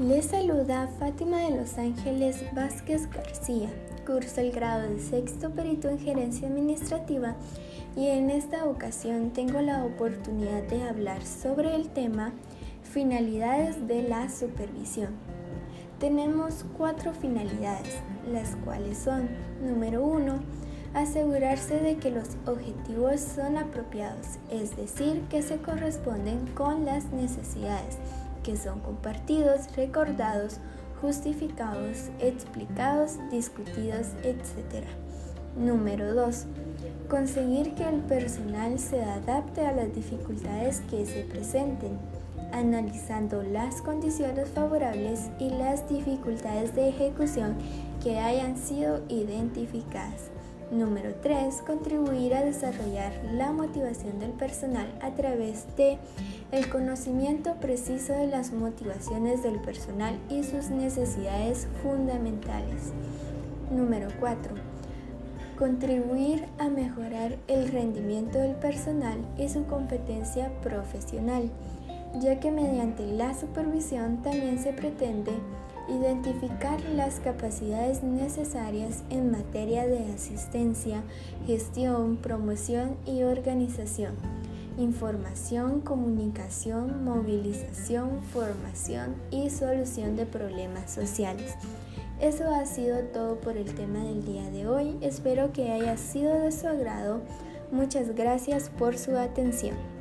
Les saluda Fátima de Los Ángeles Vázquez García. Curso el grado de sexto perito en gerencia administrativa y en esta ocasión tengo la oportunidad de hablar sobre el tema finalidades de la supervisión. Tenemos cuatro finalidades, las cuales son, número uno, asegurarse de que los objetivos son apropiados, es decir, que se corresponden con las necesidades, que son compartidos, recordados, justificados, explicados, discutidos, etc. Número 2. Conseguir que el personal se adapte a las dificultades que se presenten, analizando las condiciones favorables y las dificultades de ejecución que hayan sido identificadas. Número 3. Contribuir a desarrollar la motivación del personal a través de el conocimiento preciso de las motivaciones del personal y sus necesidades fundamentales. Número 4. Contribuir a mejorar el rendimiento del personal y su competencia profesional, ya que mediante la supervisión también se pretende Identificar las capacidades necesarias en materia de asistencia, gestión, promoción y organización. Información, comunicación, movilización, formación y solución de problemas sociales. Eso ha sido todo por el tema del día de hoy. Espero que haya sido de su agrado. Muchas gracias por su atención.